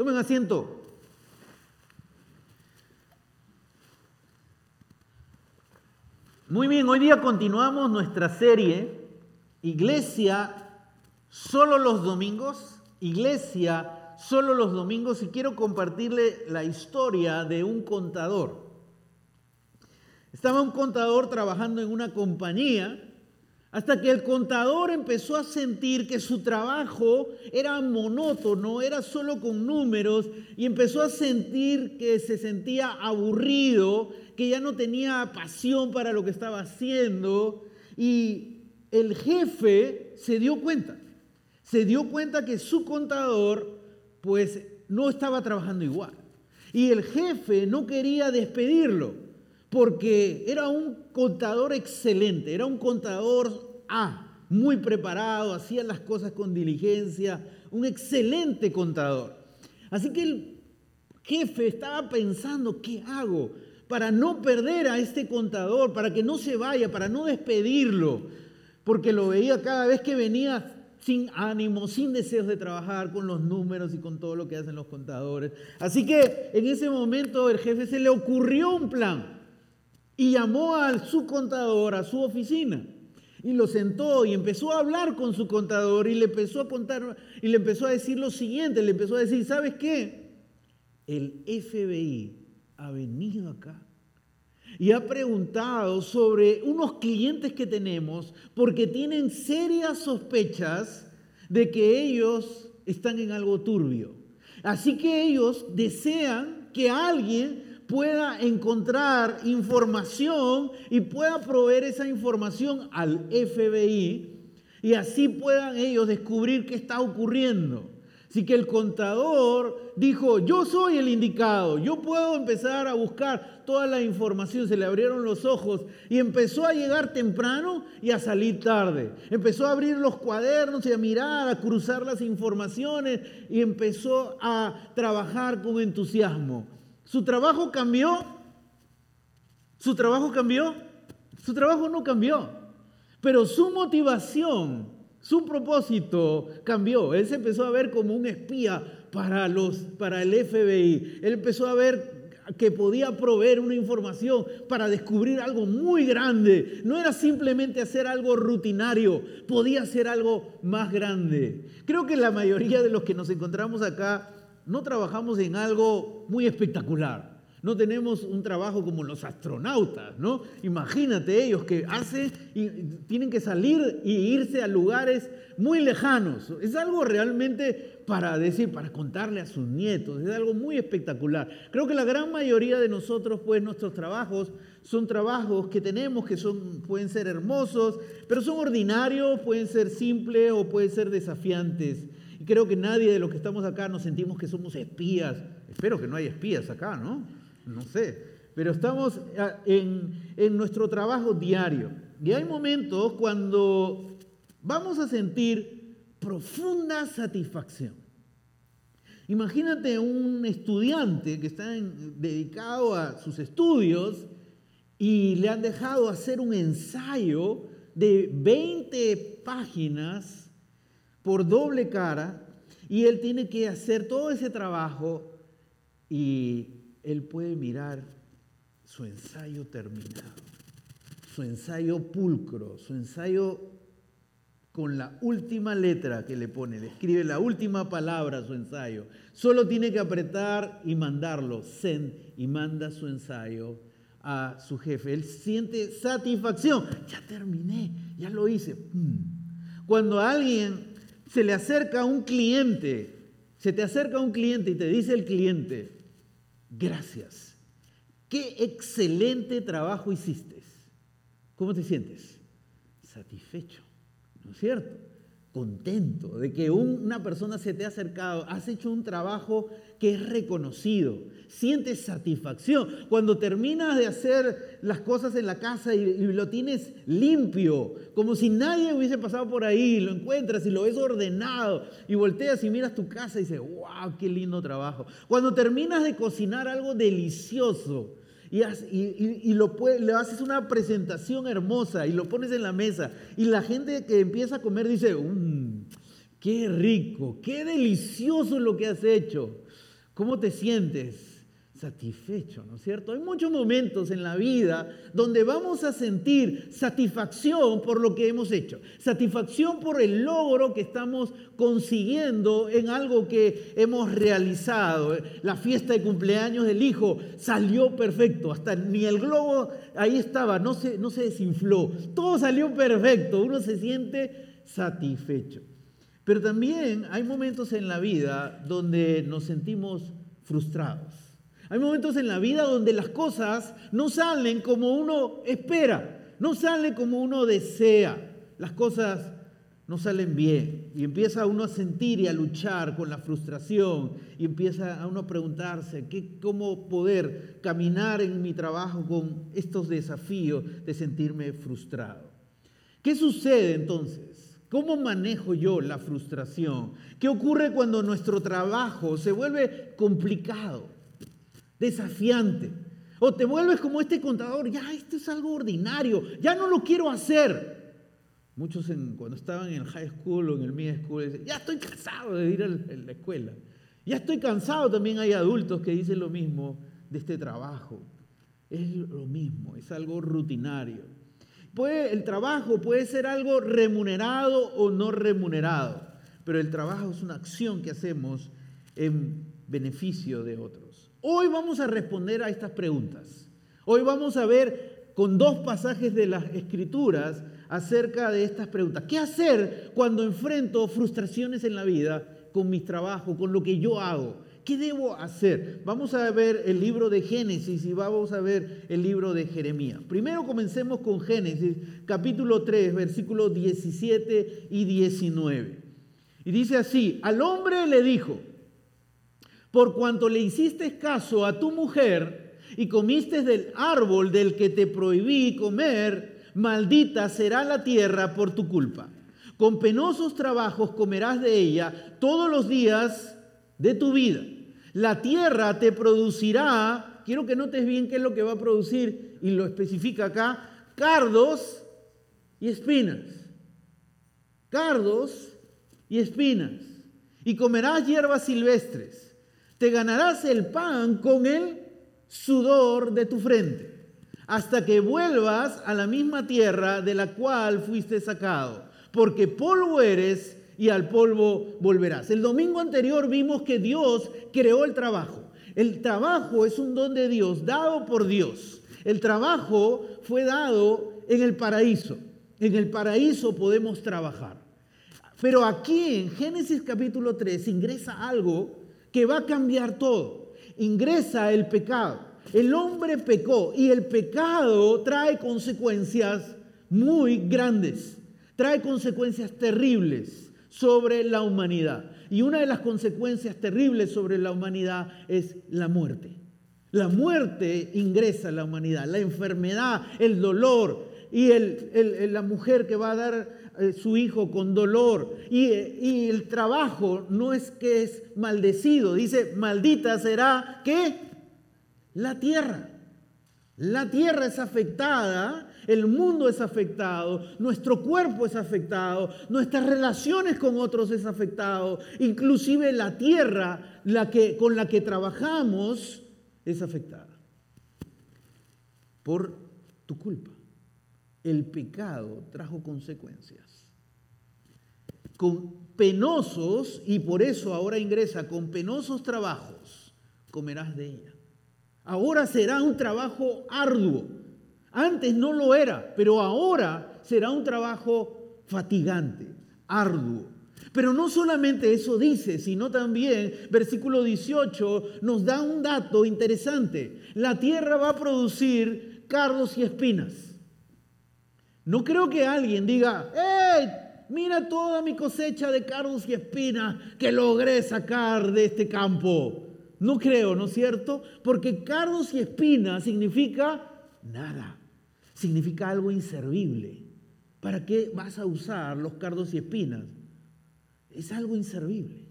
Tomen asiento. Muy bien, hoy día continuamos nuestra serie Iglesia solo los domingos. Iglesia solo los domingos y quiero compartirle la historia de un contador. Estaba un contador trabajando en una compañía hasta que el contador empezó a sentir que su trabajo era monótono, era solo con números, y empezó a sentir que se sentía aburrido, que ya no tenía pasión para lo que estaba haciendo. Y el jefe se dio cuenta, se dio cuenta que su contador pues no estaba trabajando igual. Y el jefe no quería despedirlo porque era un contador excelente, era un contador A, muy preparado, hacía las cosas con diligencia, un excelente contador. Así que el jefe estaba pensando, ¿qué hago para no perder a este contador, para que no se vaya, para no despedirlo? Porque lo veía cada vez que venía sin ánimo, sin deseos de trabajar con los números y con todo lo que hacen los contadores. Así que en ese momento el jefe se le ocurrió un plan y llamó a su contador a su oficina y lo sentó y empezó a hablar con su contador y le empezó a contar y le empezó a decir lo siguiente, le empezó a decir, ¿sabes qué? El FBI ha venido acá y ha preguntado sobre unos clientes que tenemos porque tienen serias sospechas de que ellos están en algo turbio. Así que ellos desean que alguien pueda encontrar información y pueda proveer esa información al FBI y así puedan ellos descubrir qué está ocurriendo. Así que el contador dijo, yo soy el indicado, yo puedo empezar a buscar toda la información. Se le abrieron los ojos y empezó a llegar temprano y a salir tarde. Empezó a abrir los cuadernos y a mirar, a cruzar las informaciones y empezó a trabajar con entusiasmo. ¿Su trabajo cambió? ¿Su trabajo cambió? Su trabajo no cambió, pero su motivación, su propósito cambió. Él se empezó a ver como un espía para, los, para el FBI. Él empezó a ver que podía proveer una información para descubrir algo muy grande. No era simplemente hacer algo rutinario, podía hacer algo más grande. Creo que la mayoría de los que nos encontramos acá no trabajamos en algo muy espectacular. No tenemos un trabajo como los astronautas, ¿no? Imagínate ellos que hacen y tienen que salir y irse a lugares muy lejanos. Es algo realmente para decir, para contarle a sus nietos, es algo muy espectacular. Creo que la gran mayoría de nosotros, pues nuestros trabajos son trabajos que tenemos que son pueden ser hermosos, pero son ordinarios, pueden ser simples o pueden ser desafiantes. Y creo que nadie de los que estamos acá nos sentimos que somos espías. Espero que no haya espías acá, ¿no? No sé. Pero estamos ah, en, en nuestro trabajo diario. Y hay momentos cuando vamos a sentir profunda satisfacción. Imagínate un estudiante que está dedicado a sus estudios y le han dejado hacer un ensayo de 20 páginas por doble cara y él tiene que hacer todo ese trabajo y él puede mirar su ensayo terminado, su ensayo pulcro, su ensayo con la última letra que le pone, le escribe la última palabra a su ensayo. Solo tiene que apretar y mandarlo, send, y manda su ensayo a su jefe. Él siente satisfacción, ya terminé, ya lo hice. Cuando alguien se le acerca un cliente, se te acerca un cliente y te dice el cliente, gracias, qué excelente trabajo hiciste. ¿Cómo te sientes? Satisfecho, ¿no es cierto? Contento de que una persona se te ha acercado, has hecho un trabajo que es reconocido, sientes satisfacción. Cuando terminas de hacer las cosas en la casa y, lo tienes limpio, como si nadie hubiese pasado por ahí, lo encuentras y lo ves ordenado y volteas y miras tu casa y dices, wow, qué lindo trabajo. Cuando terminas de cocinar algo delicioso, y, lo le haces una presentación hermosa y lo pones en la mesa y la gente que empieza a comer dice, mmm, qué rico, qué delicioso lo que has hecho. ¿Cómo te sientes? Satisfecho, ¿no es cierto? Hay muchos momentos en la vida donde vamos a sentir satisfacción por lo que hemos hecho, satisfacción por el logro que estamos consiguiendo en algo que hemos realizado. La fiesta de cumpleaños del hijo salió perfecto, hasta ni el globo ahí estaba, no se, no se desinfló, todo salió perfecto, uno se siente satisfecho. Pero también hay momentos en la vida donde nos sentimos frustrados. Hay momentos en la vida donde las cosas no salen como uno espera, no salen como uno desea. Las cosas no salen bien y empieza uno a sentir y a luchar con la frustración y empieza a uno a preguntarse ¿qué, cómo poder caminar en mi trabajo con estos desafíos de sentirme frustrado. ¿Qué sucede entonces? ¿Cómo manejo yo la frustración? ¿Qué ocurre cuando nuestro trabajo se vuelve complicado? Desafiante. O te vuelves como este contador, ya esto es algo ordinario, ya no lo quiero hacer. Muchos cuando estaban en el high school o en el mid school dicen, ya estoy cansado de ir a la escuela. Ya estoy cansado, también hay adultos que dicen lo mismo de este trabajo. Es lo mismo, es algo rutinario. Puede, el trabajo puede ser algo remunerado o no remunerado, pero el trabajo es una acción que hacemos en beneficio de otros. Hoy vamos a responder a estas preguntas. Hoy vamos a ver con dos pasajes de las escrituras acerca de estas preguntas. ¿Qué hacer cuando enfrento frustraciones en la vida con mi trabajo, con lo que yo hago? ¿Qué debo hacer? Vamos a ver el libro de Génesis y vamos a ver el libro de Jeremías. Primero comencemos con Génesis, capítulo 3, versículos 17 y 19. Y dice así, al hombre le dijo, por cuanto le hiciste caso a tu mujer y comiste del árbol del que te prohibí comer, maldita será la tierra por tu culpa. Con penosos trabajos comerás de ella todos los días de tu vida. La tierra te producirá, quiero que notes bien qué es lo que va a producir, y lo especifica acá, cardos y espinas. Cardos y espinas. Y comerás hierbas silvestres te ganarás el pan con el sudor de tu frente, hasta que vuelvas a la misma tierra de la cual fuiste sacado, porque polvo eres y al polvo volverás. El domingo anterior vimos que Dios creó el trabajo. El trabajo es un don de Dios, dado por Dios. El trabajo fue dado en el paraíso. En el paraíso podemos trabajar. Pero aquí en Génesis capítulo 3 ingresa algo que va a cambiar todo. Ingresa el pecado. El hombre pecó y el pecado trae consecuencias muy grandes, trae consecuencias terribles sobre la humanidad. Y una de las consecuencias terribles sobre la humanidad es la muerte. La muerte ingresa a la humanidad, la enfermedad, el dolor y la mujer que va a dar eh, su hijo con dolor. Y, y, el trabajo no es que es maldecido, dice, maldita será que la tierra. La tierra es afectada, el mundo es afectado, nuestro cuerpo es afectado, nuestras relaciones con otros es afectado, inclusive la tierra la que, con la que trabajamos es afectada por tu culpa el pecado trajo consecuencias. Con penosos, y por eso ahora ingresa, con penosos trabajos comerás de ella. Ahora será un trabajo arduo. Antes no lo era, pero ahora será un trabajo fatigante, arduo. Pero no solamente eso dice, sino también versículo 18 nos da un dato interesante. La tierra va a producir cardos y espinas. No creo que alguien diga, ¡hey! Mira toda mi cosecha de cardos y espinas que logré sacar de este campo. No creo, ¿no es cierto? Porque cardos y espinas significa nada. Significa algo inservible. ¿Para qué vas a usar los cardos y espinas? Es algo inservible.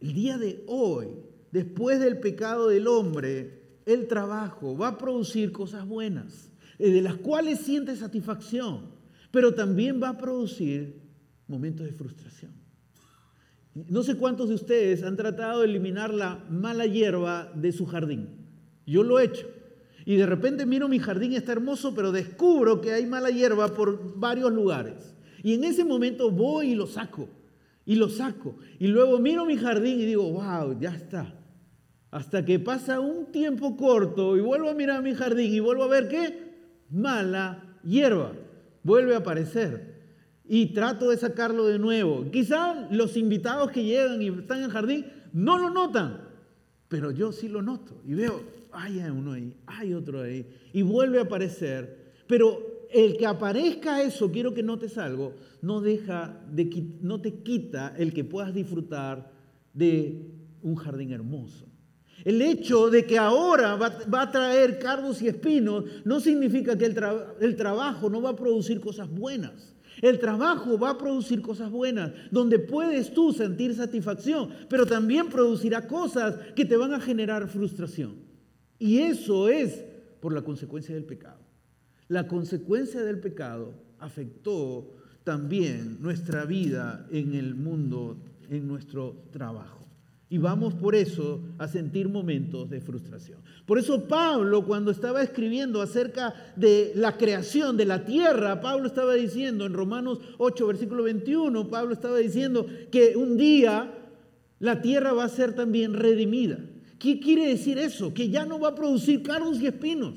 El día de hoy, después del pecado del hombre, el trabajo va a producir cosas buenas. Eh, de las cuales siente satisfacción, pero también va a producir momentos de frustración. No sé cuántos de ustedes han tratado de eliminar la mala hierba de su jardín. Yo lo he hecho. Y de repente miro mi jardín, está hermoso, pero descubro que hay mala hierba por varios lugares. Y en ese momento voy y lo saco. Y lo saco. Y luego miro mi jardín y digo, wow, ya está. Hasta que pasa un tiempo corto y vuelvo a mirar mi jardín y vuelvo a ver qué mala hierba. Vuelve a aparecer. Y trato de sacarlo de nuevo. Quizá los invitados que llegan y están en el jardín no lo notan. Pero yo sí lo noto. Y veo, hay uno ahí, hay otro ahí. Y vuelve a aparecer. Pero el que aparezca eso, quiero que notes algo, no deja de no te quita el que puedas disfrutar de un jardín hermoso. El hecho de que ahora va, a traer cardos y espinos no significa que el trabajo no va a producir cosas buenas. El trabajo va a producir cosas buenas, donde puedes tú sentir satisfacción, pero también producirá cosas que te van a generar frustración. Y eso es por la consecuencia del pecado. La consecuencia del pecado afectó también nuestra vida en el mundo, en nuestro trabajo. Y vamos por eso a sentir momentos de frustración. Por eso Pablo, cuando estaba escribiendo acerca de la creación de la tierra, Pablo estaba diciendo en Romanos 8, versículo 21, Pablo estaba diciendo que un día la tierra va a ser también redimida. ¿Qué quiere decir eso? Que ya no va a producir cardos y espinos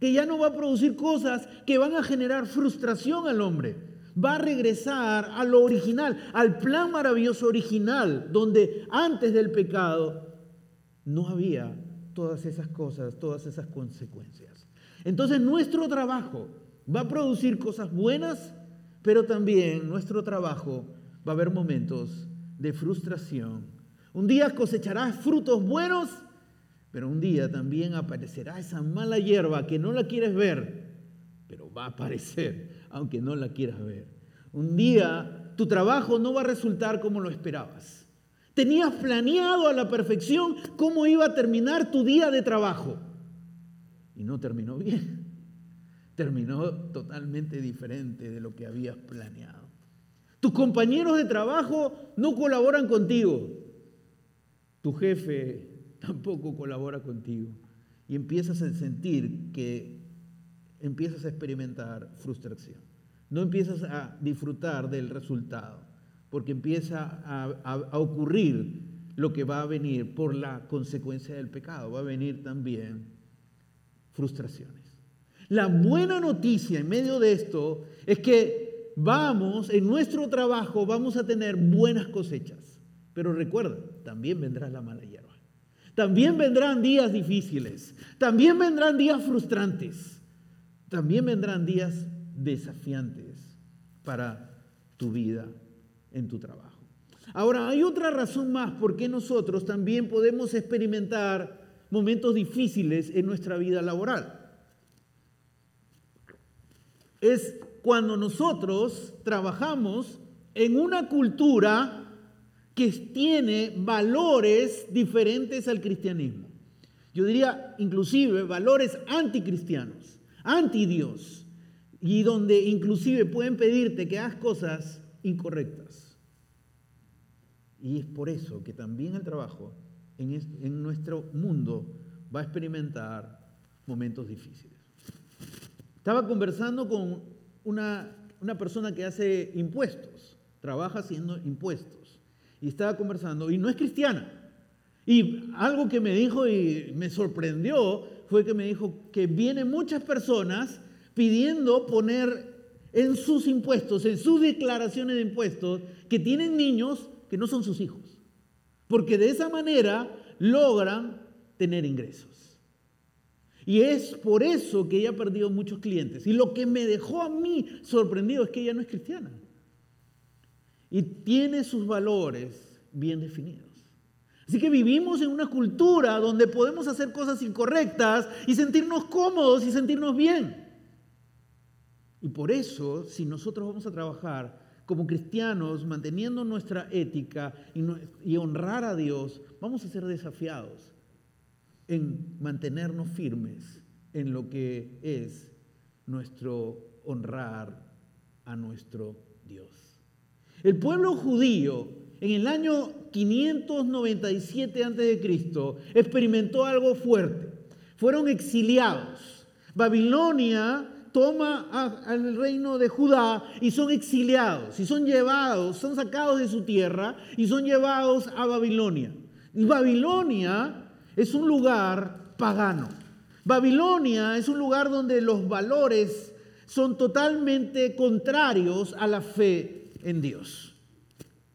que ya no va a producir cosas que van a generar frustración al hombre. Va a regresar a lo original, al plan maravilloso original, donde antes del pecado no había todas esas cosas, todas esas consecuencias. Entonces nuestro trabajo va a producir cosas buenas, pero también nuestro trabajo va a haber momentos de frustración. Un día cosecharás frutos buenos pero un día también aparecerá esa mala hierba que no la quieres ver, pero va a aparecer, aunque no la quieras ver. Un día tu trabajo no va a resultar como lo esperabas. Tenías planeado a la perfección cómo iba a terminar tu día de trabajo. Y no terminó bien. Terminó totalmente diferente de lo que habías planeado. Tus compañeros de trabajo no colaboran contigo. Tu jefe tampoco colabora contigo. Y empiezas a sentir que empiezas a experimentar frustración. No empiezas a disfrutar del resultado, porque empieza a, ocurrir lo que va a venir por la consecuencia del pecado. Va a venir también frustraciones. La buena noticia en medio de esto es que vamos, en nuestro trabajo, vamos a tener buenas cosechas. Pero recuerda, también vendrá la mala hierba. También vendrán días difíciles. También vendrán días frustrantes. También vendrán días desafiantes para tu vida en tu trabajo. Ahora, hay otra razón más por qué nosotros también podemos experimentar momentos difíciles en nuestra vida laboral. Es cuando nosotros trabajamos en una cultura que tiene valores diferentes al cristianismo. Yo diría inclusive valores anticristianos, anti Dios, y donde inclusive pueden pedirte que hagas cosas incorrectas. Y es por eso que también el trabajo en, nuestro mundo va a experimentar momentos difíciles. Estaba conversando con una, una persona que hace impuestos, trabaja haciendo impuestos y estaba conversando y no es cristiana. Y algo que me dijo y me sorprendió fue que me dijo que vienen muchas personas pidiendo poner en sus impuestos, en sus declaraciones de impuestos, que tienen niños que no son sus hijos. Porque de esa manera logran tener ingresos. Y es por eso que ella ha perdido muchos clientes. Y lo que me dejó a mí sorprendido es que ella no es cristiana y tiene sus valores bien definidos. Así que vivimos en una cultura donde podemos hacer cosas incorrectas y sentirnos cómodos y sentirnos bien. Y por eso, si nosotros vamos a trabajar como cristianos, manteniendo nuestra ética y, honrar a Dios, vamos a ser desafiados en mantenernos firmes en lo que es nuestro honrar a nuestro Dios. El pueblo judío en el año 597 a.C., experimentó algo fuerte. Fueron exiliados. Babilonia toma al reino de Judá y son exiliados, y son llevados, son sacados de su tierra y son llevados a Babilonia. Y Babilonia es un lugar pagano. Babilonia es un lugar donde los valores son totalmente contrarios a la fe en Dios.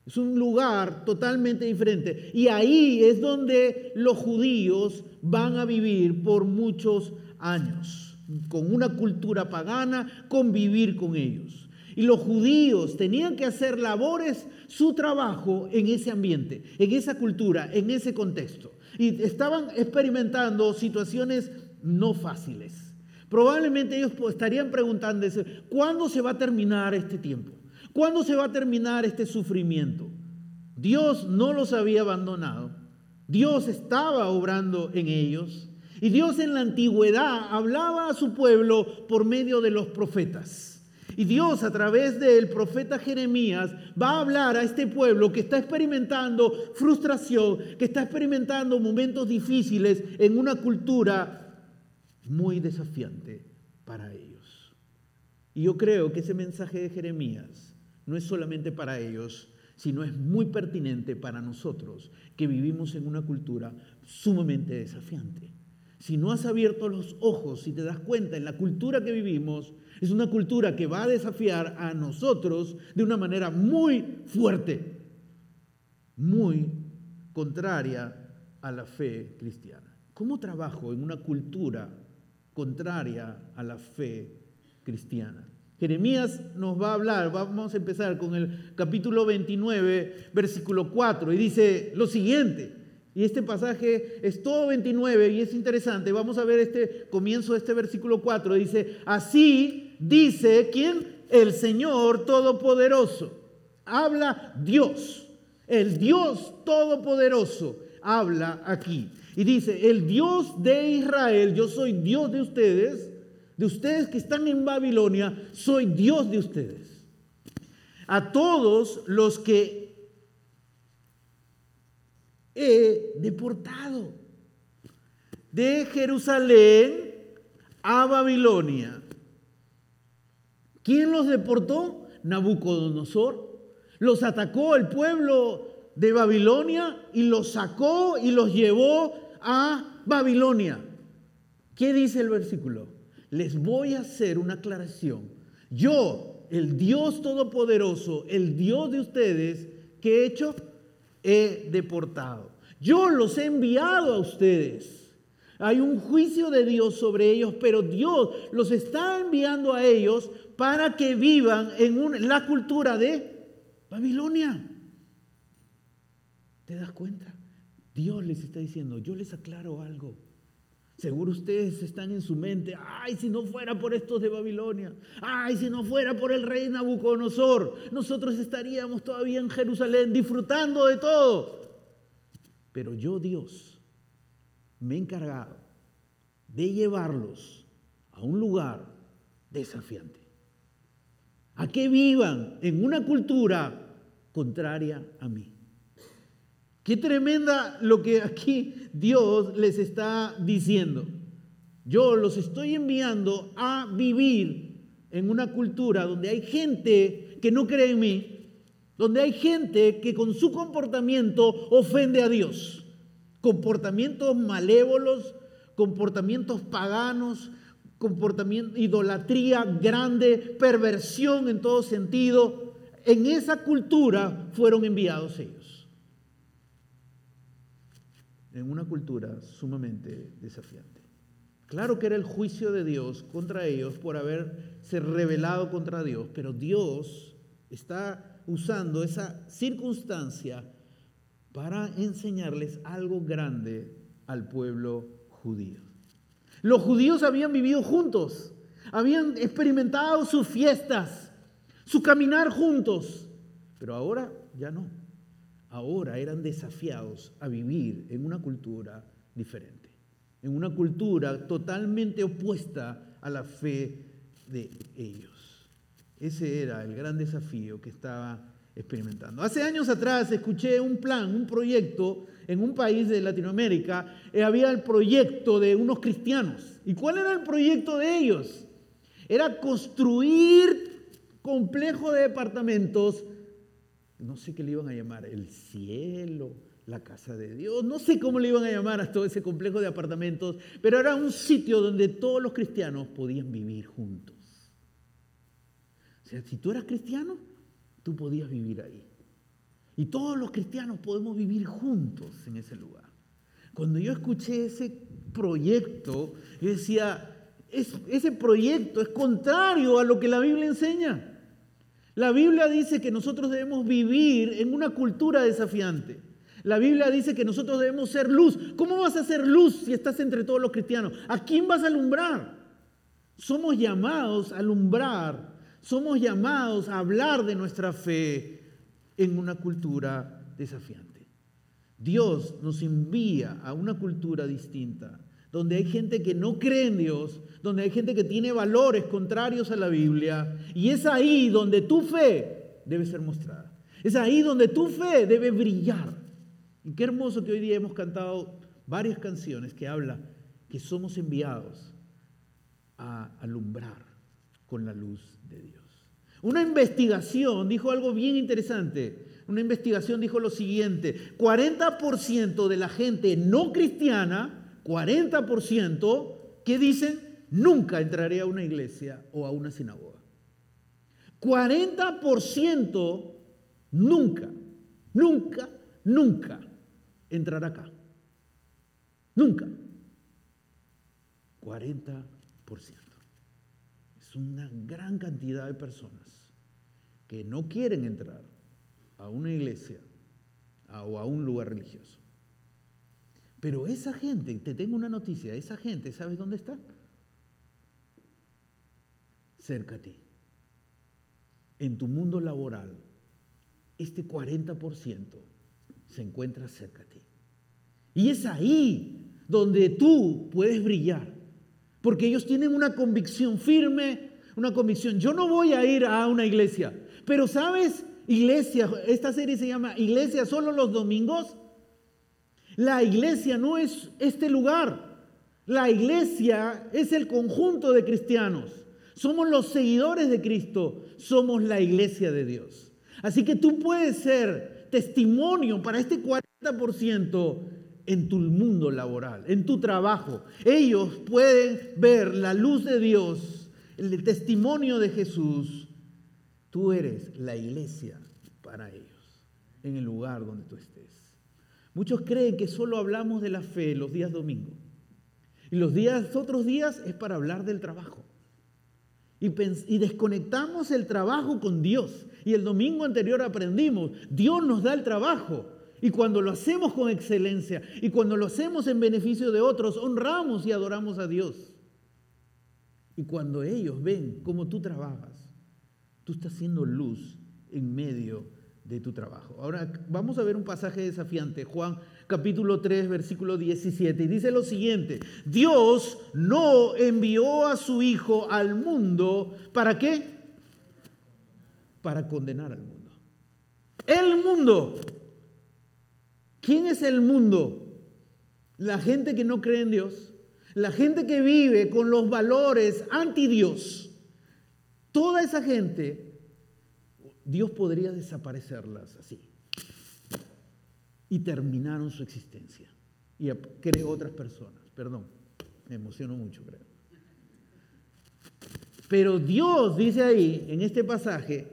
Es un lugar totalmente diferente. Y ahí es donde los judíos van a vivir por muchos años, con una cultura pagana, convivir con ellos. Y los judíos tenían que hacer labores, su trabajo en ese ambiente, en esa cultura, en ese contexto. Y estaban experimentando situaciones no fáciles. Probablemente ellos estarían preguntándose, ¿cuándo se va a terminar este tiempo? ¿Cuándo se va a terminar este sufrimiento? Dios no los había abandonado. Dios estaba obrando en ellos. Y Dios en la antigüedad hablaba a su pueblo por medio de los profetas. Y Dios a través del profeta Jeremías va a hablar a este pueblo que está experimentando frustración, que está experimentando momentos difíciles en una cultura muy desafiante para ellos. Y yo creo que ese mensaje de Jeremías no es solamente para ellos, sino es muy pertinente para nosotros que vivimos en una cultura sumamente desafiante. Si no has abierto los ojos, si te das cuenta en la cultura que vivimos, es una cultura que va a desafiar a nosotros de una manera muy fuerte, muy contraria a la fe cristiana. ¿Cómo trabajo en una cultura contraria a la fe cristiana? Jeremías nos va a hablar, vamos a empezar con el capítulo 29, versículo 4, y dice lo siguiente. Y este pasaje es todo 29 y es interesante. Vamos a ver este comienzo de este versículo 4. Dice, así dice quién? El Señor Todopoderoso. Habla Dios. El Dios Todopoderoso habla aquí. Y dice, el Dios de Israel, yo soy Dios de ustedes, de ustedes que están en Babilonia, soy Dios de ustedes. A todos los que he deportado de Jerusalén a Babilonia. ¿Quién los deportó? Nabucodonosor. Los atacó el pueblo de Babilonia y los sacó y los llevó a Babilonia. ¿Qué dice el versículo? Les voy a hacer una aclaración. Yo, el Dios Todopoderoso, el Dios de ustedes, ¿qué he hecho? He deportado. Yo los he enviado a ustedes. Hay un juicio de Dios sobre ellos, pero Dios los está enviando a ellos para que vivan en la cultura de Babilonia. ¿Te das cuenta? Dios les está diciendo, yo les aclaro algo. Seguro ustedes están en su mente, ay, si no fuera por estos de Babilonia, ay, si no fuera por el rey Nabucodonosor, nosotros estaríamos todavía en Jerusalén disfrutando de todo. Pero yo, Dios, me he encargado de llevarlos a un lugar desafiante, a que vivan en una cultura contraria a mí. Qué tremenda lo que aquí Dios les está diciendo. Yo los estoy enviando a vivir en una cultura donde hay gente que no cree en mí, donde hay gente que con su comportamiento ofende a Dios. Comportamientos malévolos, comportamientos paganos, comportamiento, idolatría grande, perversión en todo sentido. En esa cultura fueron enviados ellos en una cultura sumamente desafiante. Claro que era el juicio de Dios contra ellos por haberse rebelado contra Dios, pero Dios está usando esa circunstancia para enseñarles algo grande al pueblo judío. Los judíos habían vivido juntos, habían experimentado sus fiestas, su caminar juntos, pero ahora ya no ahora eran desafiados a vivir en una cultura diferente, en una cultura totalmente opuesta a la fe de ellos. Ese era el gran desafío que estaba experimentando. Hace años atrás escuché un plan, un proyecto en un país de Latinoamérica. Eh, había el proyecto de unos cristianos. ¿Y cuál era el proyecto de ellos? Era construir complejo de departamentos, no sé qué le iban a llamar, el cielo, la casa de Dios, no sé cómo le iban a llamar a todo ese complejo de apartamentos, pero era un sitio donde todos los cristianos podían vivir juntos. O sea, si tú eras cristiano, tú podías vivir ahí. Y todos los cristianos podemos vivir juntos en ese lugar. Cuando yo escuché ese proyecto, yo decía, ese proyecto es contrario a lo que la Biblia enseña. La Biblia dice que nosotros debemos vivir en una cultura desafiante. La Biblia dice que nosotros debemos ser luz. ¿Cómo vas a ser luz si estás entre todos los cristianos? ¿A quién vas a alumbrar? Somos llamados a alumbrar, somos llamados a hablar de nuestra fe en una cultura desafiante. Dios nos envía a una cultura distinta, donde hay gente que no cree en Dios, donde hay gente que tiene valores contrarios a la Biblia, y es ahí donde tu fe debe ser mostrada. Es ahí donde tu fe debe brillar. Y qué hermoso que hoy día hemos cantado varias canciones que hablan que somos enviados a alumbrar con la luz de Dios. Una investigación dijo algo bien interesante. Una investigación dijo lo siguiente, 40% de la gente no cristiana, 40%, que dicen, nunca entraré a una iglesia o a una sinagoga. 40% nunca, nunca, nunca entrar acá. Nunca. 40%. Es una gran cantidad de personas que no quieren entrar a una iglesia o a un lugar religioso. Pero esa gente, te tengo una noticia, esa gente, ¿sabes dónde está? Cerca a ti. En tu mundo laboral, este 40% se encuentra cerca a ti. Y es ahí donde tú puedes brillar. Porque ellos tienen una convicción firme, una convicción. Yo no voy a ir a una iglesia, pero sabes, iglesia, esta serie se llama Iglesia solo los domingos. La iglesia no es este lugar. La iglesia es el conjunto de cristianos. Somos los seguidores de Cristo. Somos la iglesia de Dios. Así que tú puedes ser testimonio para este 40% en tu mundo laboral, en tu trabajo. Ellos pueden ver la luz de Dios, el testimonio de Jesús. Tú eres la iglesia para ellos, en el lugar donde tú estés. Muchos creen que solo hablamos de la fe los días domingos. Y los días, otros días es para hablar del trabajo. Y, desconectamos el trabajo con Dios. Y el domingo anterior aprendimos, Dios nos da el trabajo. Y cuando lo hacemos con excelencia y cuando lo hacemos en beneficio de otros, honramos y adoramos a Dios. Y cuando ellos ven cómo tú trabajas, tú estás haciendo luz en medio de tu trabajo. Ahora vamos a ver un pasaje desafiante, Juan capítulo 3, versículo 17, y dice lo siguiente, Dios no envió a su Hijo al mundo, ¿para qué? Para condenar al mundo. El mundo ¿Quién es el mundo? La gente que no cree en Dios, la gente que vive con los valores anti Dios. Toda esa gente, Dios podría desaparecerlas así. Y terminaron su existencia. Y creó otras personas. Perdón, me emociono mucho, creo. Pero Dios dice ahí, en este pasaje,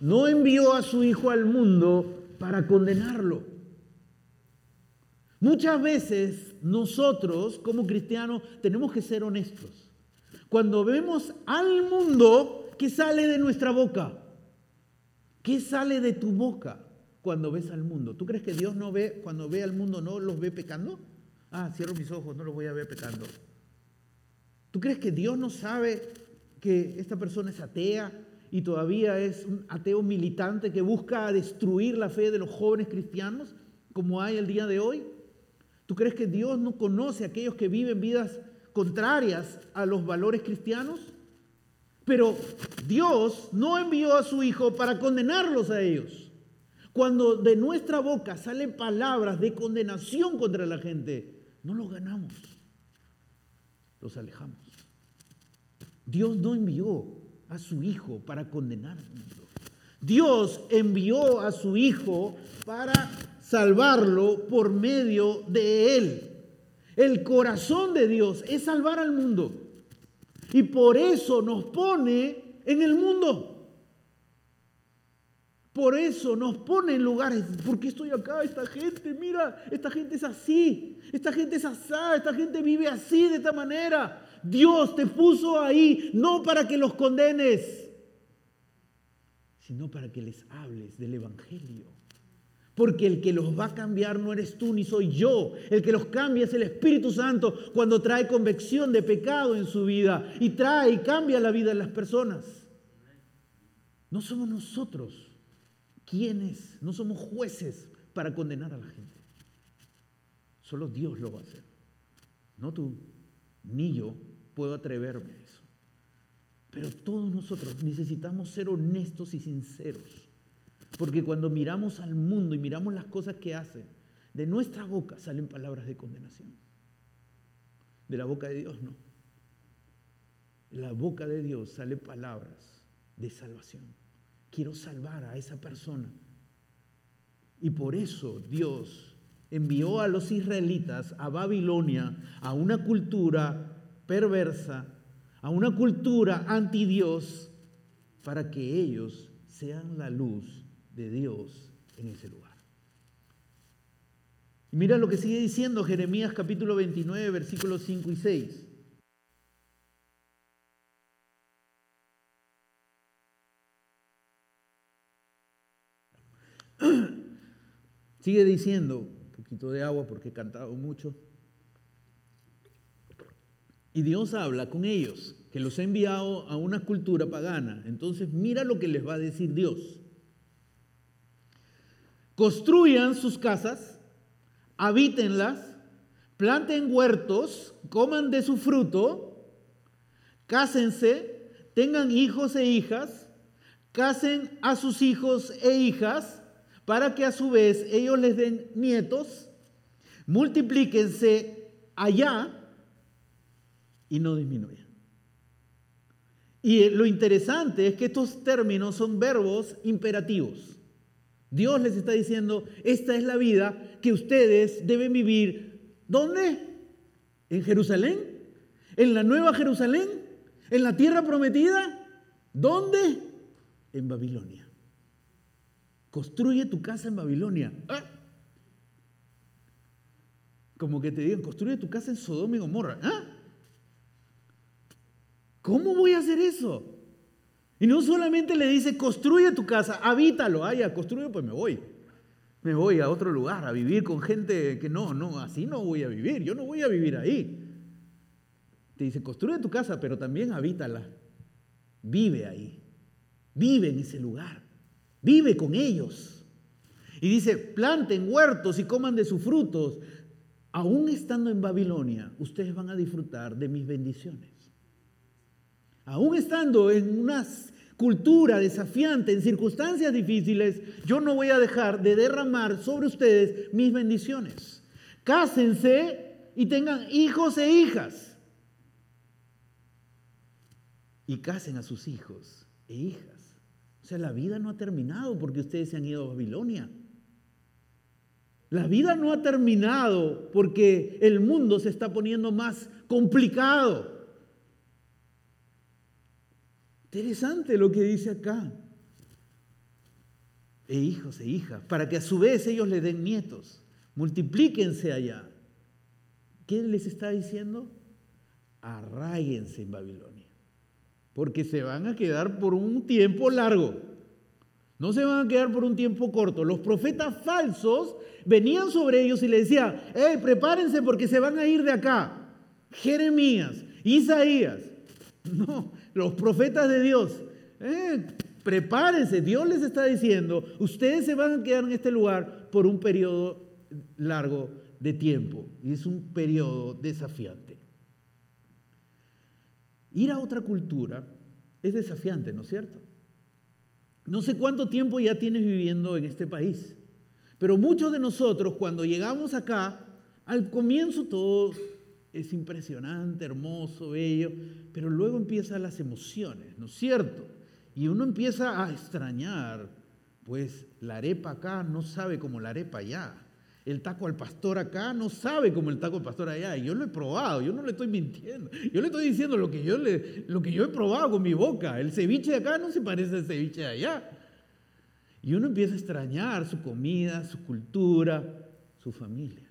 no envió a su Hijo al mundo para condenarlo Muchas veces nosotros como cristianos tenemos que ser honestos. Cuando vemos al mundo, ¿qué sale de nuestra boca? ¿Qué sale de tu boca cuando ves al mundo? ¿Tú crees que Dios no ve, cuando ve al mundo, no los ve pecando? Ah, cierro mis ojos, no los voy a ver pecando. ¿Tú crees que Dios no sabe que esta persona es atea y todavía es un ateo militante que busca destruir la fe de los jóvenes cristianos como hay el día de hoy? ¿Tú crees que Dios no conoce a aquellos que viven vidas contrarias a los valores cristianos? Pero Dios no envió a su Hijo para condenarlos a ellos. Cuando de nuestra boca salen palabras de condenación contra la gente, no los ganamos, los alejamos. Dios no envió a su Hijo para condenar al mundo. Dios envió a su Hijo para salvarlo por medio de Él. El corazón de Dios es salvar al mundo. Y por eso nos pone en el mundo. Por eso nos pone en lugares. ¿Por qué estoy acá? Esta gente, mira, esta gente es así. Esta gente es así. Esta gente vive así, de esta manera. Dios te puso ahí no para que los condenes, sino para que les hables del Evangelio. Porque el que los va a cambiar no eres tú ni soy yo. El que los cambia es el Espíritu Santo cuando trae convicción de pecado en su vida y trae y cambia la vida de las personas. No somos nosotros quienes, no somos jueces para condenar a la gente. Solo Dios lo va a hacer. No tú, ni yo puedo atreverme a eso. Pero todos nosotros necesitamos ser honestos y sinceros. Porque cuando miramos al mundo y miramos las cosas que hacen, de nuestra boca salen palabras de condenación. De la boca de Dios no. De la boca de Dios salen palabras de salvación. Quiero salvar a esa persona. Y por eso Dios envió a los israelitas a Babilonia, a una cultura perversa, a una cultura anti Dios, para que ellos sean la luz de Dios en ese lugar. Y mira lo que sigue diciendo Jeremías capítulo 29, versículos 5 y 6. Sigue diciendo, un poquito de agua porque he cantado mucho. Y Dios habla con ellos, que los ha enviado a una cultura pagana. Entonces mira lo que les va a decir Dios construyan sus casas, habítenlas, planten huertos, coman de su fruto, cásense, tengan hijos e hijas, casen a sus hijos e hijas, para que a su vez ellos les den nietos, multiplíquense allá y no disminuyan. Y lo interesante es que estos términos son verbos imperativos. Dios les está diciendo, esta es la vida que ustedes deben vivir. ¿Dónde? ¿En Jerusalén? ¿En la nueva Jerusalén? ¿En la tierra prometida? ¿Dónde? En Babilonia. Construye tu casa en Babilonia. Ah. Como que te digan, construye tu casa en Sodoma y Gomorra. ¿Ah? ¿Cómo voy a hacer eso? Y no solamente le dice, construye tu casa, habítalo, ah, ya, construye, pues me voy. Me voy a otro lugar a vivir con gente que no, no, así no voy a vivir, yo no voy a vivir ahí. Te dice, construye tu casa, pero también habítala. Vive ahí. Vive en ese lugar. Vive con ellos. Y dice, planten huertos y coman de sus frutos. Aún estando en Babilonia, ustedes van a disfrutar de mis bendiciones. Aún estando en unas cultura desafiante, en circunstancias difíciles, yo no voy a dejar de derramar sobre ustedes mis bendiciones. Cásense y tengan hijos e hijas. Y casen a sus hijos e hijas. O sea, la vida no ha terminado porque ustedes se han ido a Babilonia. La vida no ha terminado porque el mundo se está poniendo más complicado. Interesante lo que dice acá. E hijos e hijas, para que a su vez ellos le den nietos. Multiplíquense allá. ¿Qué les está diciendo? Arráiguense en Babilonia. Porque se van a quedar por un tiempo largo. No se van a quedar por un tiempo corto. Los profetas falsos venían sobre ellos y les decían, hey, prepárense porque se van a ir de acá. Jeremías, Isaías. No, los profetas de Dios, eh, prepárense, Dios les está diciendo, ustedes se van a quedar en este lugar por un periodo largo de tiempo. Y es un periodo desafiante. Ir a otra cultura es desafiante, ¿no es cierto? No sé cuánto tiempo ya tienes viviendo en este país, pero muchos de nosotros cuando llegamos acá, al comienzo todo es impresionante, hermoso, bello, pero luego empiezan las emociones, ¿no es cierto? Y uno empieza a extrañar, pues la arepa acá no sabe como la arepa allá. El taco al pastor acá no sabe como el taco al pastor allá. Y yo lo he probado, yo no le estoy mintiendo. Yo le estoy diciendo lo que yo, le, lo que yo he probado con mi boca. El ceviche de acá no se parece al ceviche de allá. Y uno empieza a extrañar su comida, su cultura, su familia.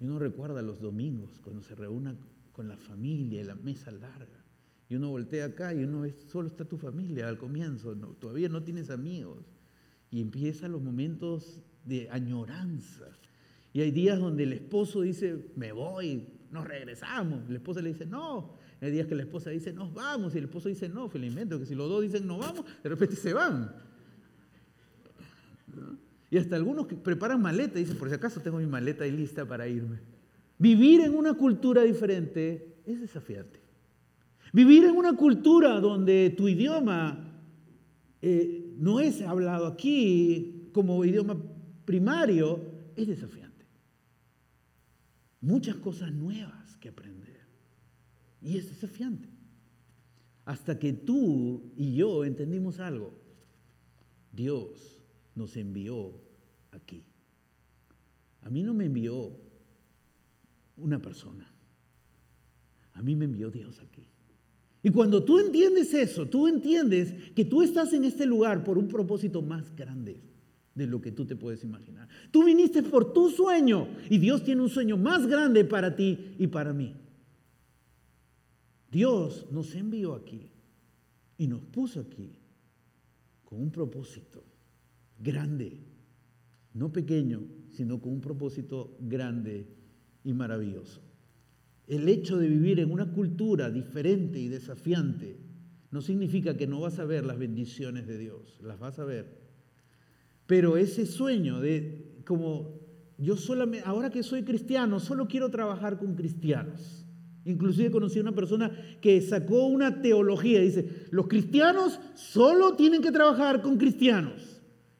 Y uno recuerda los domingos cuando se reúne con la familia y la mesa larga. Y uno voltea acá y uno ve, solo está tu familia al comienzo, todavía no tienes amigos. Y empiezan los momentos de añoranza. Y hay días donde el esposo dice, me voy, nos regresamos. La esposa le dice, no. Hay días que la esposa dice, nos vamos. Y el esposo dice, no, felizmente, que si los dos dicen, no vamos, de repente se van. Y hasta algunos que preparan maleta, dicen, por si acaso tengo mi maleta ahí lista para irme. Vivir en una cultura diferente es desafiante. Vivir en una cultura donde tu idioma eh, no es hablado aquí como idioma primario es desafiante. Muchas cosas nuevas que aprender. Y es desafiante. Hasta que tú y yo entendimos algo. Dios nos envió aquí. A mí no me envió una persona. A mí me envió Dios aquí. Y cuando tú entiendes eso, tú entiendes que tú estás en este lugar por un propósito más grande de lo que tú te puedes imaginar. Tú viniste por tu sueño y Dios tiene un sueño más grande para ti y para mí. Dios nos envió aquí y nos puso aquí con un propósito grande, no pequeño, sino con un propósito grande y maravilloso. El hecho de vivir en una cultura diferente y desafiante no significa que no vas a ver las bendiciones de Dios, las vas a ver. Pero ese sueño de como yo solamente, ahora que soy cristiano, solo quiero trabajar con cristianos. Inclusive conocí a una persona que sacó una teología, dice, los cristianos solo tienen que trabajar con cristianos.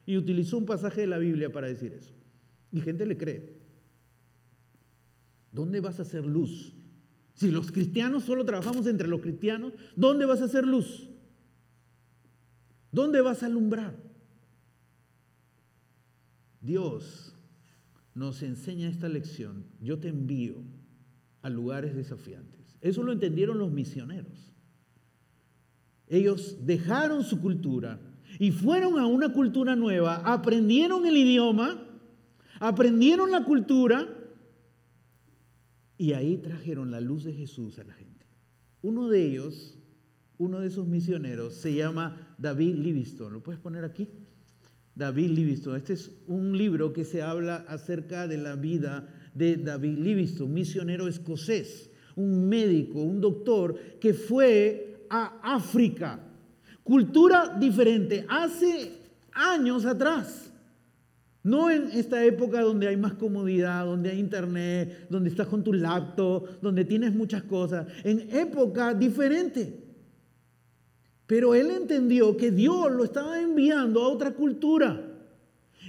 Y utilizó un pasaje de la Biblia para decir eso. Y gente le cree. ¿Dónde vas a hacer luz? Si los cristianos solo trabajamos entre los cristianos, ¿dónde vas a hacer luz? ¿Dónde vas a alumbrar? Dios nos enseña esta lección. Yo te envío a lugares desafiantes. Eso lo entendieron los misioneros. Ellos dejaron su cultura, y fueron a una cultura nueva, aprendieron el idioma, aprendieron la cultura y ahí trajeron la luz de Jesús a la gente. Uno de ellos, uno de esos misioneros, se llama David Livingstone. ¿Lo puedes poner aquí? David Livingstone. Este es un libro que se habla acerca de la vida de David Livingstone, misionero escocés, un médico, un doctor que fue a África Cultura diferente. Hace años atrás. No en esta época donde hay más comodidad, donde hay internet, donde estás con tu laptop, donde tienes muchas cosas. En época diferente. Pero él entendió que Dios lo estaba enviando a otra cultura.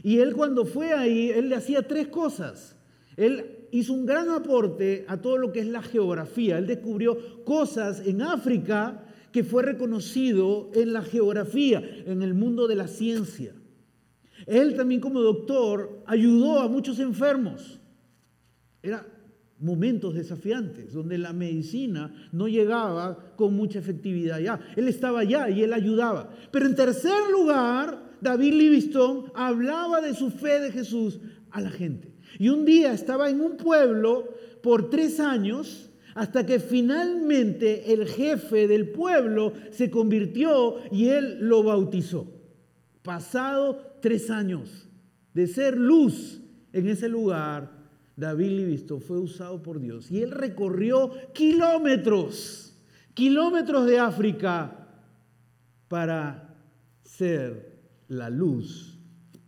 Y él cuando fue ahí, él le hacía tres cosas. Él hizo un gran aporte a todo lo que es la geografía. Él descubrió cosas en África que fue reconocido en la geografía, en el mundo de la ciencia. Él también como doctor ayudó a muchos enfermos. Eran momentos desafiantes donde la medicina no llegaba con mucha efectividad ya. Él estaba allá y él ayudaba. Pero en tercer lugar, David Livingstone hablaba de su fe de Jesús a la gente. Y un día estaba en un pueblo por tres años hasta que finalmente el jefe del pueblo se convirtió y él lo bautizó. Pasado tres años de ser luz en ese lugar, David Livisto fue usado por Dios y él recorrió kilómetros, kilómetros de África para ser la luz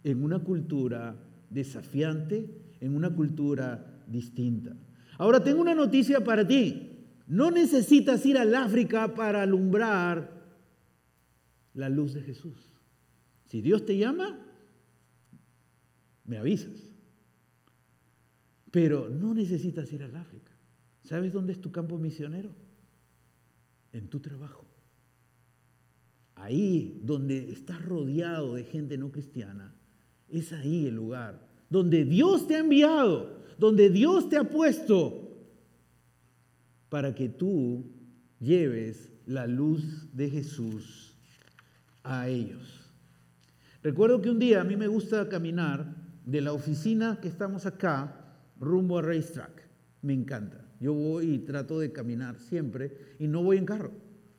en una cultura desafiante, en una cultura distinta. Ahora tengo una noticia para ti. No necesitas ir al África para alumbrar la luz de Jesús. Si Dios te llama, me avisas. Pero no necesitas ir al África. ¿Sabes dónde es tu campo misionero? En tu trabajo. Ahí donde estás rodeado de gente no cristiana, es ahí el lugar donde Dios te ha enviado, donde Dios te ha puesto para que tú lleves la luz de Jesús a ellos. Recuerdo que un día a mí me gusta caminar de la oficina que estamos acá rumbo a Racetrack. Me encanta. Yo voy y trato de caminar siempre y no voy en carro,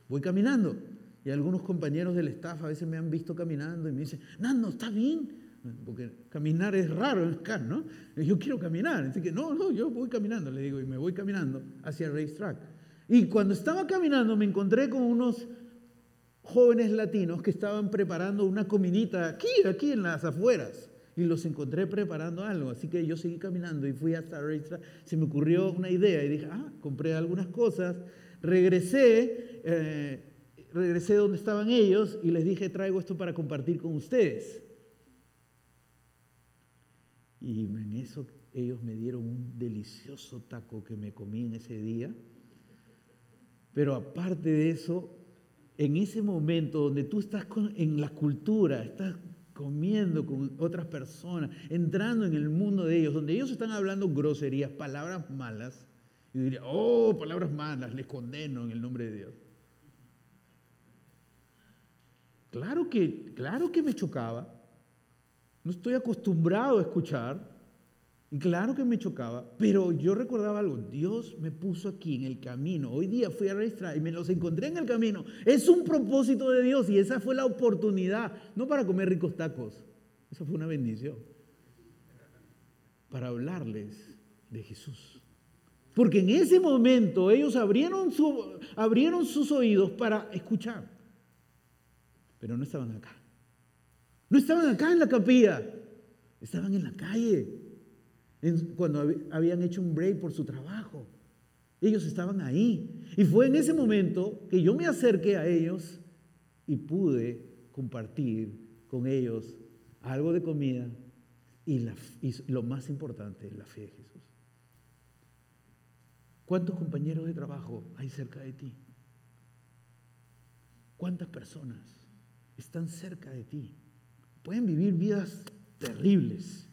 voy caminando. Y algunos compañeros del staff a veces me han visto caminando y me dicen, Nando, ¿está bien? Porque caminar es raro en ¿no? Yo quiero caminar. Así que, no, no, yo voy caminando, le digo, y me voy caminando hacia el racetrack. Y cuando estaba caminando me encontré con unos jóvenes latinos que estaban preparando una comidita aquí, aquí en las afueras. Y los encontré preparando algo. Así que yo seguí caminando y fui hasta el racetrack. Se me ocurrió una idea y dije, ah, compré algunas cosas. Regresé, eh, regresé donde estaban ellos y les dije, traigo esto para compartir con ustedes. Y en eso ellos me dieron un delicioso taco que me comí en ese día. Pero aparte de eso, en ese momento donde tú estás en la cultura, estás comiendo con otras personas, entrando en el mundo de ellos, donde ellos están hablando groserías, palabras malas, y diría, oh, palabras malas, les condeno en el nombre de Dios. Claro que, claro que me chocaba, no estoy acostumbrado a escuchar. Y claro que me chocaba, pero yo recordaba algo. Dios me puso aquí en el camino. Hoy día fui a registrar y me los encontré en el camino. Es un propósito de Dios y esa fue la oportunidad. No para comer ricos tacos. Esa fue una bendición. Para hablarles de Jesús. Porque en ese momento ellos abrieron, su, abrieron sus oídos para escuchar. Pero no estaban acá. No estaban acá en la capilla, estaban en la calle, cuando habían hecho un break por su trabajo. Ellos estaban ahí. Y fue en ese momento que yo me acerqué a ellos y pude compartir con ellos algo de comida y, y lo más importante, la fe de Jesús. ¿Cuántos compañeros de trabajo hay cerca de ti? ¿Cuántas personas están cerca de ti? Pueden vivir vidas terribles,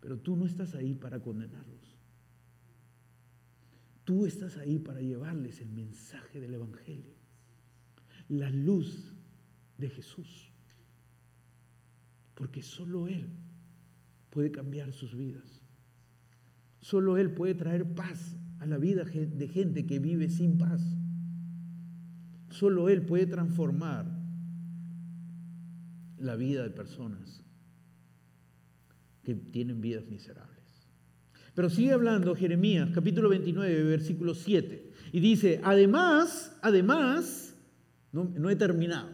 pero tú no estás ahí para condenarlos. Tú estás ahí para llevarles el mensaje del Evangelio, la luz de Jesús, porque solo Él puede cambiar sus vidas. Solo Él puede traer paz a la vida de gente que vive sin paz. Solo Él puede transformar la vida de personas que tienen vidas miserables. Pero sigue hablando Jeremías capítulo 29, versículo 7. Y dice, además, además, no, no he terminado.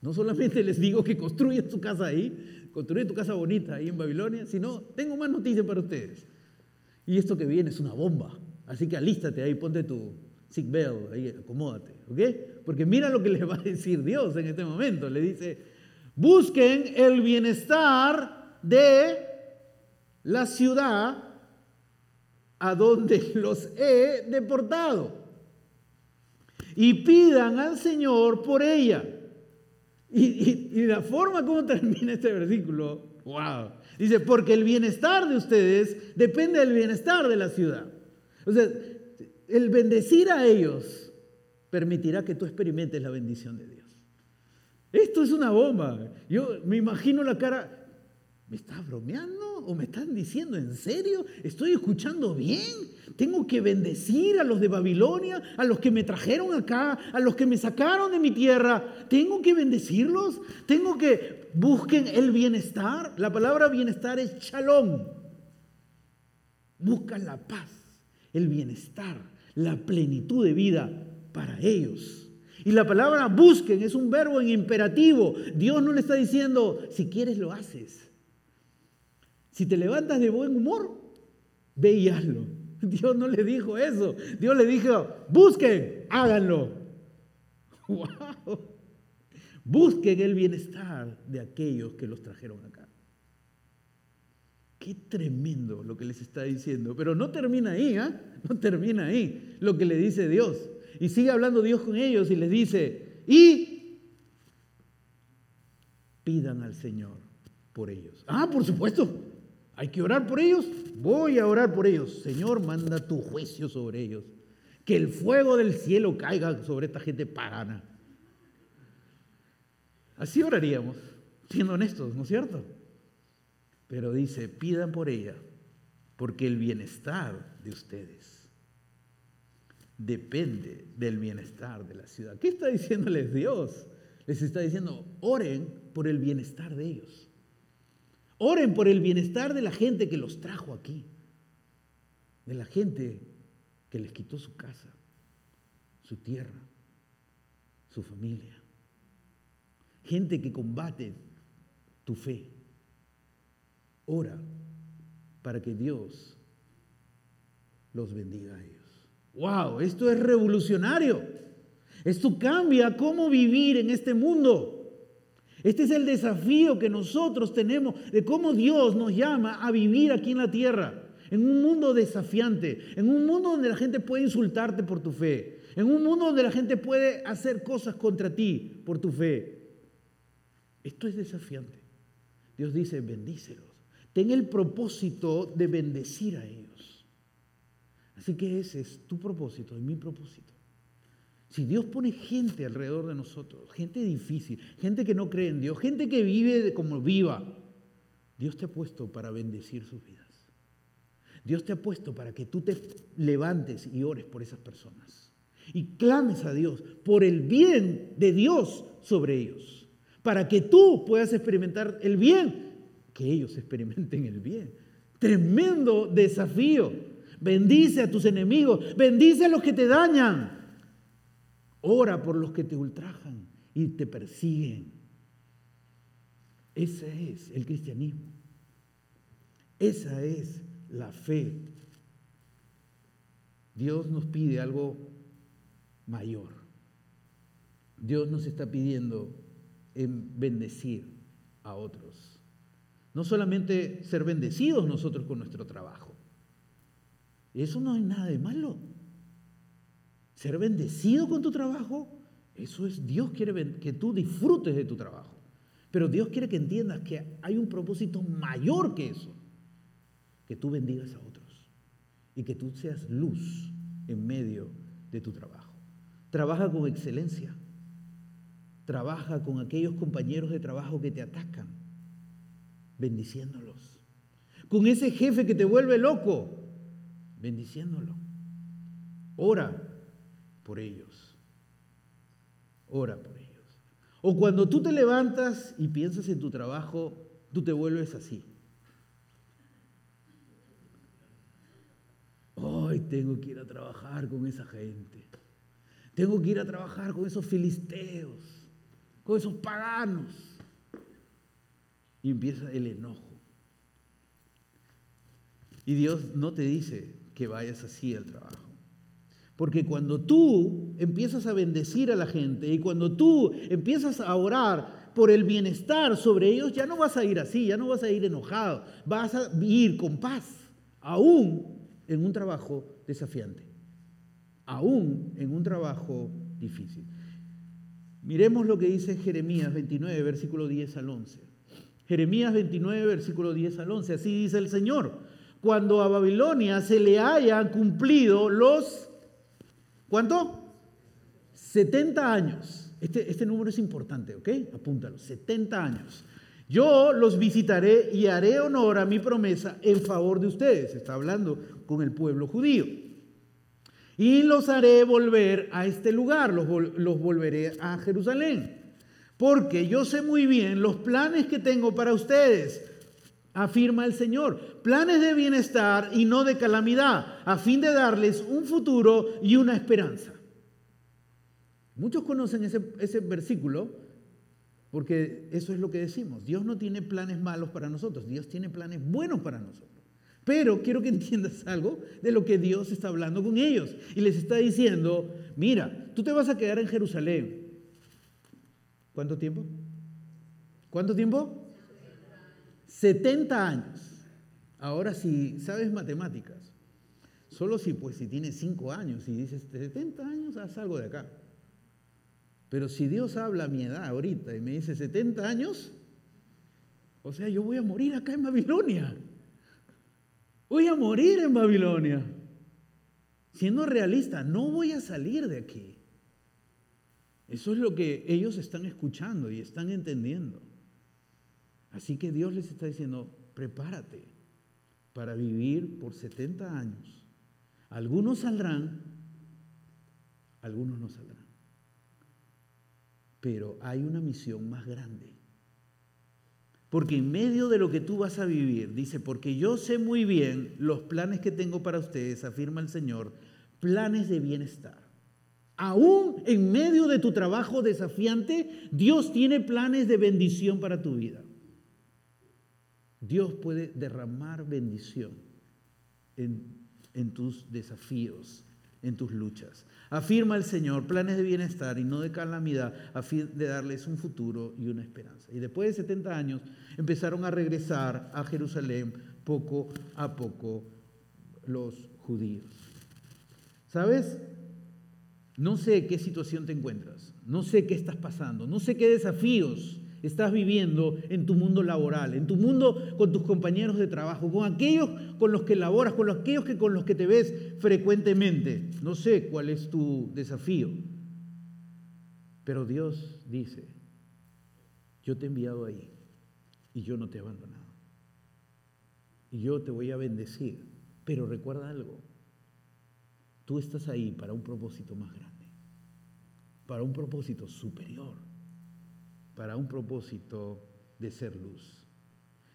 No solamente les digo que construyan su casa ahí, construyen tu casa bonita ahí en Babilonia, sino tengo más noticias para ustedes. Y esto que viene es una bomba. Así que alístate ahí, ponte tu sick bell, ahí acomódate, ¿ok? Porque mira lo que le va a decir Dios en este momento. Le dice, busquen el bienestar de la ciudad a donde los he deportado. Y pidan al Señor por ella. Y, la forma como termina este versículo, wow. Dice, porque el bienestar de ustedes depende del bienestar de la ciudad. O sea, el bendecir a ellos permitirá que tú experimentes la bendición de Dios. Esto es una bomba. Yo me imagino la cara, ¿me estás bromeando o me están diciendo en serio? ¿Estoy escuchando bien? Tengo que bendecir a los de Babilonia, a los que me trajeron acá, a los que me sacaron de mi tierra. Tengo que bendecirlos. Tengo que busquen el bienestar. La palabra bienestar es shalom. Buscan la paz, el bienestar, la plenitud de vida para ellos. Y la palabra busquen es un verbo en imperativo. Dios no le está diciendo, si quieres lo haces. Si te levantas de buen humor, ve y hazlo. Dios no le dijo eso. Dios le dijo, busquen, háganlo. ¡Wow! Busquen el bienestar de aquellos que los trajeron acá. Qué tremendo lo que les está diciendo. Pero no termina ahí, ¿ah? No termina ahí lo que le dice Dios. Y sigue hablando Dios con ellos y les dice, y pidan al Señor por ellos. Ah, por supuesto. Hay que orar por ellos. Voy a orar por ellos. Señor, manda tu juicio sobre ellos. Que el fuego del cielo caiga sobre esta gente pagana. Así oraríamos, siendo honestos, ¿no es cierto? Pero dice, pidan por ella, porque el bienestar de ustedes depende del bienestar de la ciudad. ¿Qué está diciéndoles Dios? Les está diciendo, oren por el bienestar de ellos. Oren por el bienestar de la gente que los trajo aquí. De la gente que les quitó su casa, su tierra, su familia. Gente que combate tu fe. Ora para que Dios los bendiga a ellos. ¡Wow! Esto es revolucionario. Esto cambia cómo vivir en este mundo. Este es el desafío que nosotros tenemos de cómo Dios nos llama a vivir aquí en la tierra. En un mundo desafiante, en un mundo donde la gente puede insultarte por tu fe, en un mundo donde la gente puede hacer cosas contra ti por tu fe. Esto es desafiante. Dios dice, bendícelos. Ten el propósito de bendecir a ellos. Así que ese es tu propósito y mi propósito. Si Dios pone gente alrededor de nosotros, gente difícil, gente que no cree en Dios, gente que vive como viva, Dios te ha puesto para bendecir sus vidas. Dios te ha puesto para que tú te levantes y ores por esas personas. Y clames a Dios por el bien de Dios sobre ellos. Para que tú puedas experimentar el bien que ellos experimenten el bien. Tremendo desafío. Bendice a tus enemigos, bendice a los que te dañan. Ora por los que te ultrajan y te persiguen. Ese es el cristianismo. Esa es la fe. Dios nos pide algo mayor. Dios nos está pidiendo en bendecir a otros. No solamente ser bendecidos nosotros con nuestro trabajo. Eso no hay nada de malo. Ser bendecido con tu trabajo, eso es Dios quiere que tú disfrutes de tu trabajo. Pero Dios quiere que entiendas que hay un propósito mayor que eso. Que tú bendigas a otros y que tú seas luz en medio de tu trabajo. Trabaja con excelencia. Trabaja con aquellos compañeros de trabajo que te atacan bendiciéndolos. Con ese jefe que te vuelve loco, bendiciéndolo. Ora por ellos. Ora por ellos. O cuando tú te levantas y piensas en tu trabajo, tú te vuelves así. Hoy tengo que ir a trabajar con esa gente. Tengo que ir a trabajar con esos filisteos, con esos paganos y empieza el enojo. Y Dios no te dice que vayas así al trabajo. Porque cuando tú empiezas a bendecir a la gente y cuando tú empiezas a orar por el bienestar sobre ellos, ya no vas a ir así, ya no vas a ir enojado, vas a ir con paz, aún en un trabajo desafiante, aún en un trabajo difícil. Miremos lo que dice Jeremías 29, versículo 10 al 11. Jeremías 29, versículo 10 al 11. Así dice el Señor. Cuando a Babilonia se le hayan cumplido los, ¿cuánto? 70 años. Este, este número es importante, ¿ok? Apúntalo, 70 años. Yo los visitaré y haré honor a mi promesa en favor de ustedes. Está hablando con el pueblo judío. Y los haré volver a este lugar, los, los volveré a Jerusalén porque yo sé muy bien los planes que tengo para ustedes, afirma el Señor. Planes de bienestar y no de calamidad, a fin de darles un futuro y una esperanza. Muchos conocen ese, ese versículo porque eso es lo que decimos. Dios no tiene planes malos para nosotros, Dios tiene planes buenos para nosotros. Pero quiero que entiendas algo de lo que Dios está hablando con ellos. Y les está diciendo, mira, tú te vas a quedar en Jerusalén, ¿Cuánto tiempo? ¿Cuánto tiempo? 70 años. Ahora si sabes matemáticas, solo si pues si tienes 5 años y dices 70 años, haz algo de acá. Pero si Dios habla a mi edad ahorita y me dice 70 años, o sea, yo voy a morir acá en Babilonia. Voy a morir en Babilonia. Siendo realista, no voy a salir de aquí. Eso es lo que ellos están escuchando y están entendiendo. Así que Dios les está diciendo, prepárate para vivir por 70 años. Algunos saldrán, algunos no saldrán. Pero hay una misión más grande. Porque en medio de lo que tú vas a vivir, dice, porque yo sé muy bien los planes que tengo para ustedes, afirma el Señor, planes de bienestar. Aún en medio de tu trabajo desafiante, Dios tiene planes de bendición para tu vida. Dios puede derramar bendición en, tus desafíos, en tus luchas. Afirma el Señor planes de bienestar y no de calamidad a fin de darles un futuro y una esperanza. Y después de 70 años empezaron a regresar a Jerusalén poco a poco los judíos. ¿Sabes? No sé qué situación te encuentras, no sé qué estás pasando, no sé qué desafíos estás viviendo en tu mundo laboral, en tu mundo con tus compañeros de trabajo, con aquellos con los que laboras, con aquellos que, con los que te ves frecuentemente. No sé cuál es tu desafío, pero Dios dice, yo te he enviado ahí y yo no te he abandonado. Y yo te voy a bendecir, pero recuerda algo, tú estás ahí para un propósito más grande, para un propósito superior para un propósito de ser luz.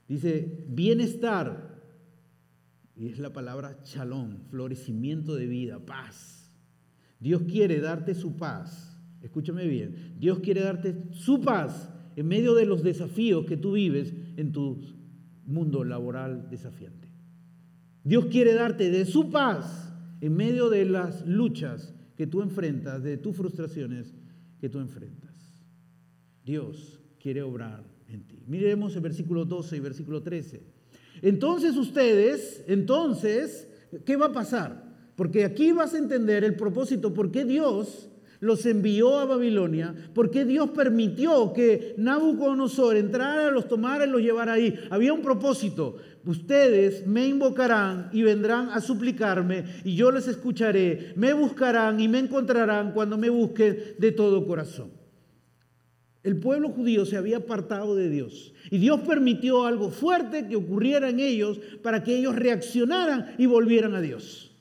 Dice, bienestar, y es la palabra chalón, florecimiento de vida, paz. Dios quiere darte su paz. Escúchame bien, Dios quiere darte su paz en medio de los desafíos que tú vives en tu mundo laboral desafiante. Dios quiere darte de su paz en medio de las luchas que tú enfrentas, de tus frustraciones que tú enfrentas. Dios quiere obrar en ti. Miremos el versículo 12 y versículo 13. Entonces ustedes, entonces, ¿qué va a pasar? Porque aquí vas a entender el propósito, por qué Dios los envió a Babilonia, por qué Dios permitió que Nabucodonosor entrara, los tomara y los llevara ahí. Había un propósito. Ustedes me invocarán y vendrán a suplicarme y yo les escucharé. Me buscarán y me encontrarán cuando me busquen de todo corazón. El pueblo judío se había apartado de Dios y Dios permitió algo fuerte que ocurriera en ellos para que ellos reaccionaran y volvieran a Dios.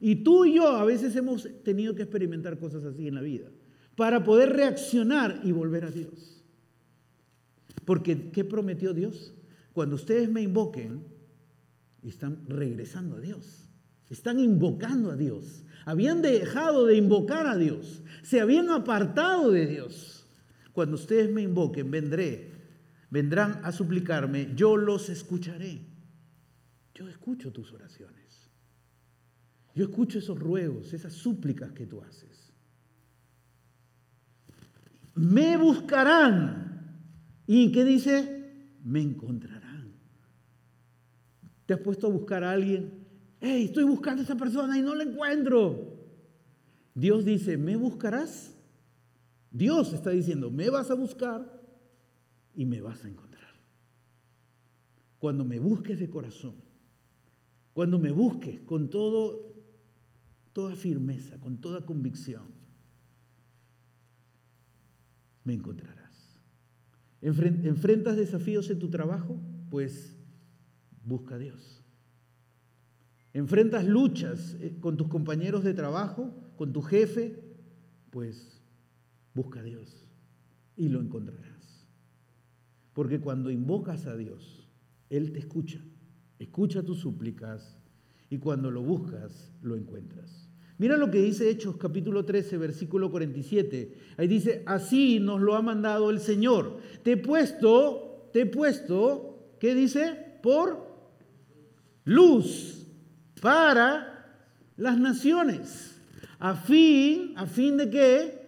Y tú y yo a veces hemos tenido que experimentar cosas así en la vida para poder reaccionar y volver a Dios. Porque ¿qué prometió Dios? Cuando ustedes me invoquen, están regresando a Dios, están invocando a Dios. Habían dejado de invocar a Dios, se habían apartado de Dios. Cuando ustedes me invoquen, vendré, vendrán a suplicarme, yo los escucharé. Yo escucho tus oraciones. Yo escucho esos ruegos, esas súplicas que tú haces. Me buscarán. ¿Y qué dice? Me encontrarán. ¿Te has puesto a buscar a alguien? Hey, estoy buscando a esa persona y no la encuentro. Dios dice, ¿me buscarás? Dios está diciendo, me vas a buscar y me vas a encontrar. Cuando me busques de corazón, cuando me busques con toda firmeza, con toda convicción, me encontrarás. ¿Enfrentas desafíos en tu trabajo? Pues busca a Dios. ¿Enfrentas luchas eh, con tus compañeros de trabajo, con tu jefe? Pues Busca a Dios y lo encontrarás. Porque cuando invocas a Dios, Él te escucha, escucha tus súplicas y cuando lo buscas, lo encuentras. Mira lo que dice Hechos capítulo 13, versículo 47. Ahí dice, así nos lo ha mandado el Señor. Te he puesto, te he puesto, ¿qué dice? Por luz para las naciones. A fin, a fin de que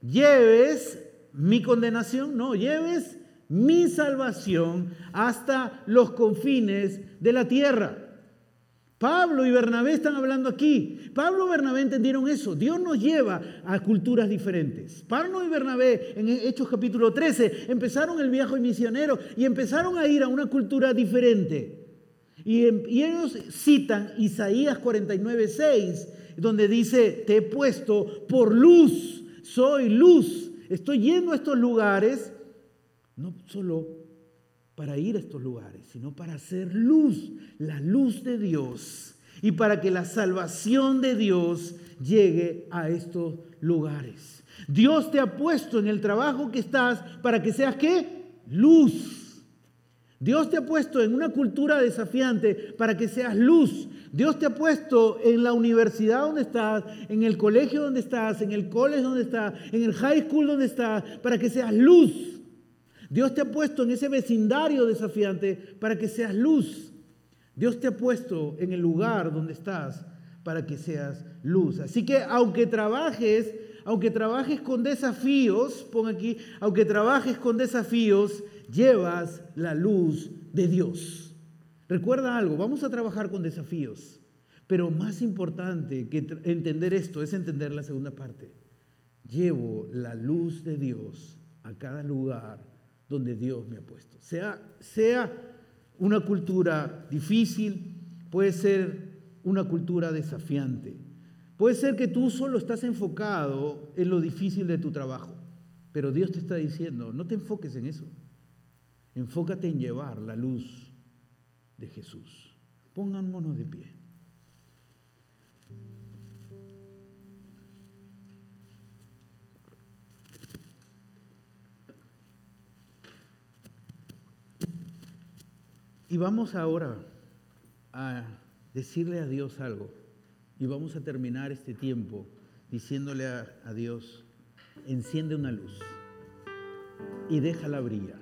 lleves mi condenación, no, lleves mi salvación hasta los confines de la tierra. Pablo y Bernabé están hablando aquí. Pablo y Bernabé entendieron eso. Dios nos lleva a culturas diferentes. Pablo y Bernabé en Hechos capítulo 13 empezaron el viaje misionero y empezaron a ir a una cultura diferente. Y, ellos citan Isaías 49, 6, donde dice, te he puesto por luz, soy luz. Estoy yendo a estos lugares, no solo para ir a estos lugares, sino para hacer luz, la luz de Dios, y para que la salvación de Dios llegue a estos lugares. Dios te ha puesto en el trabajo que estás para que seas qué? Luz. Dios te ha puesto en una cultura desafiante para que seas luz. Dios te ha puesto en la universidad donde estás, en el colegio donde estás, en el college donde estás, en el high school donde estás, para que seas luz. Dios te ha puesto en ese vecindario desafiante para que seas luz. Dios te ha puesto en el lugar donde estás para que seas luz. Así que aunque trabajes, aunque trabajes con desafíos, pon aquí, aunque trabajes con desafíos, llevas la luz de Dios. Recuerda algo, vamos a trabajar con desafíos, pero más importante que entender esto es entender la segunda parte. Llevo la luz de Dios a cada lugar donde Dios me ha puesto. Sea, sea una cultura difícil, puede ser una cultura desafiante. Puede ser que tú solo estás enfocado en lo difícil de tu trabajo, pero Dios te está diciendo, no te enfoques en eso. Enfócate en llevar la luz de Jesús. Póngannos de pie. Y vamos ahora a decirle a Dios algo. Y vamos a terminar este tiempo diciéndole a, a Dios, enciende una luz y déjala brillar.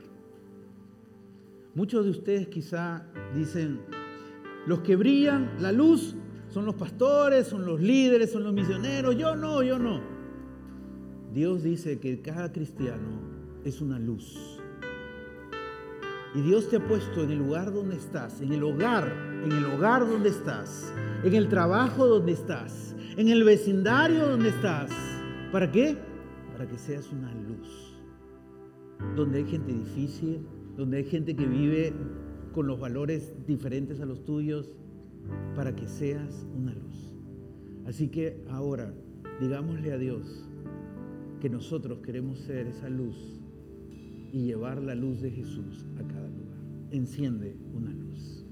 Muchos de ustedes quizá dicen, los que brillan la luz son los pastores, son los líderes, son los misioneros. Yo no, yo no. Dios dice que cada cristiano es una luz. Y Dios te ha puesto en el lugar donde estás, en el hogar, en el hogar donde estás, en el trabajo donde estás, en el vecindario donde estás. ¿Para qué? Para que seas una luz. Donde hay gente difícil, donde hay gente que vive con los valores diferentes a los tuyos, para que seas una luz. Así que ahora, digámosle a Dios que nosotros queremos ser esa luz y llevar la luz de Jesús a cada lugar. Enciende una luz.